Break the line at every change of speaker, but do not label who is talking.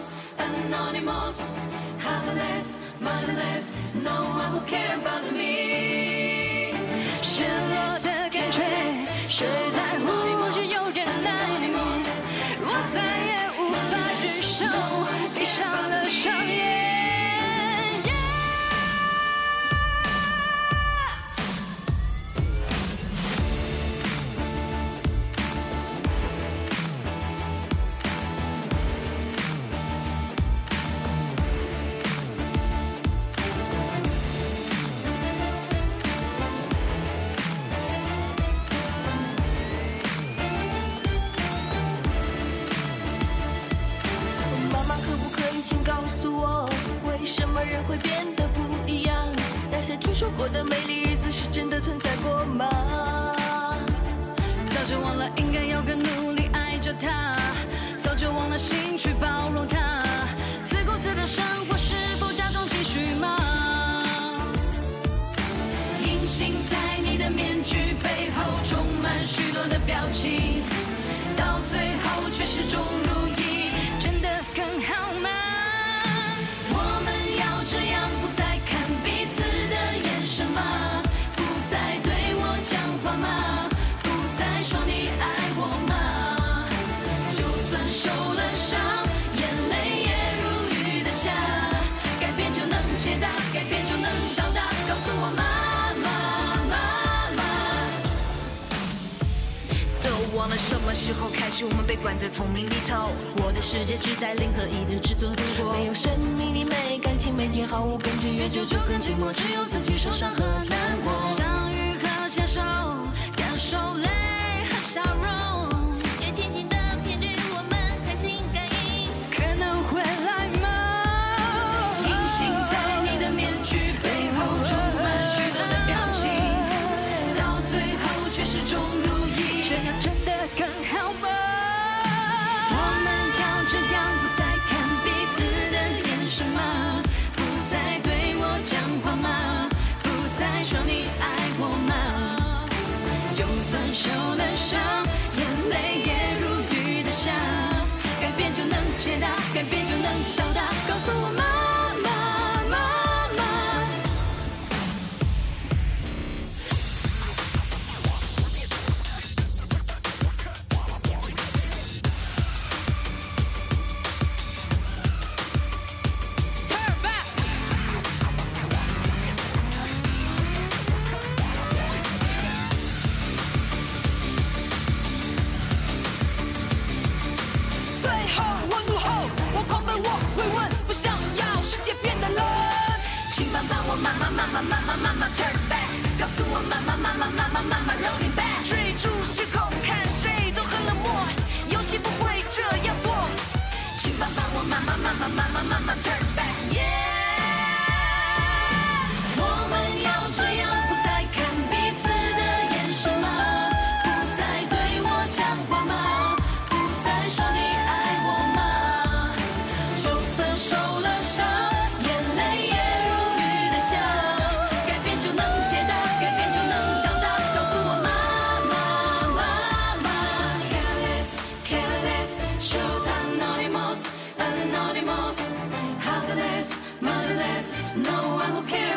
Anonymous, anonymous, heartless, mindless, no one who care about me.
失落
告诉我，为什么人会变得不一样？那些听说过的美丽日子是真的存在过吗？
早就忘了应该要更努力爱着他，早就忘了心去包容他，自顾自的生活是否假装继续吗？
隐形在你的面具背后，充满许多的表情，到最后却始终如变就能解答，改变就能到达。告诉我妈妈妈妈。
都忘了什么时候开始，我们被关在丛林里头。我的世界只在零和一的之中度过，没有生命力，没感情，每天毫无根据，越久就更寂寞，只有自己受伤和难过。
相遇和牵手，感受受了伤，眼泪
也慢慢 turn back 告诉我慢慢慢慢
慢慢慢慢 back
追逐失控看谁都很冷漠游戏不会这样做请帮帮我慢慢慢
慢慢慢慢 turn back 耶
我们要这样再看彼此的眼神吗不再对我讲话吗不再说你爱我吗就算受了
who cares?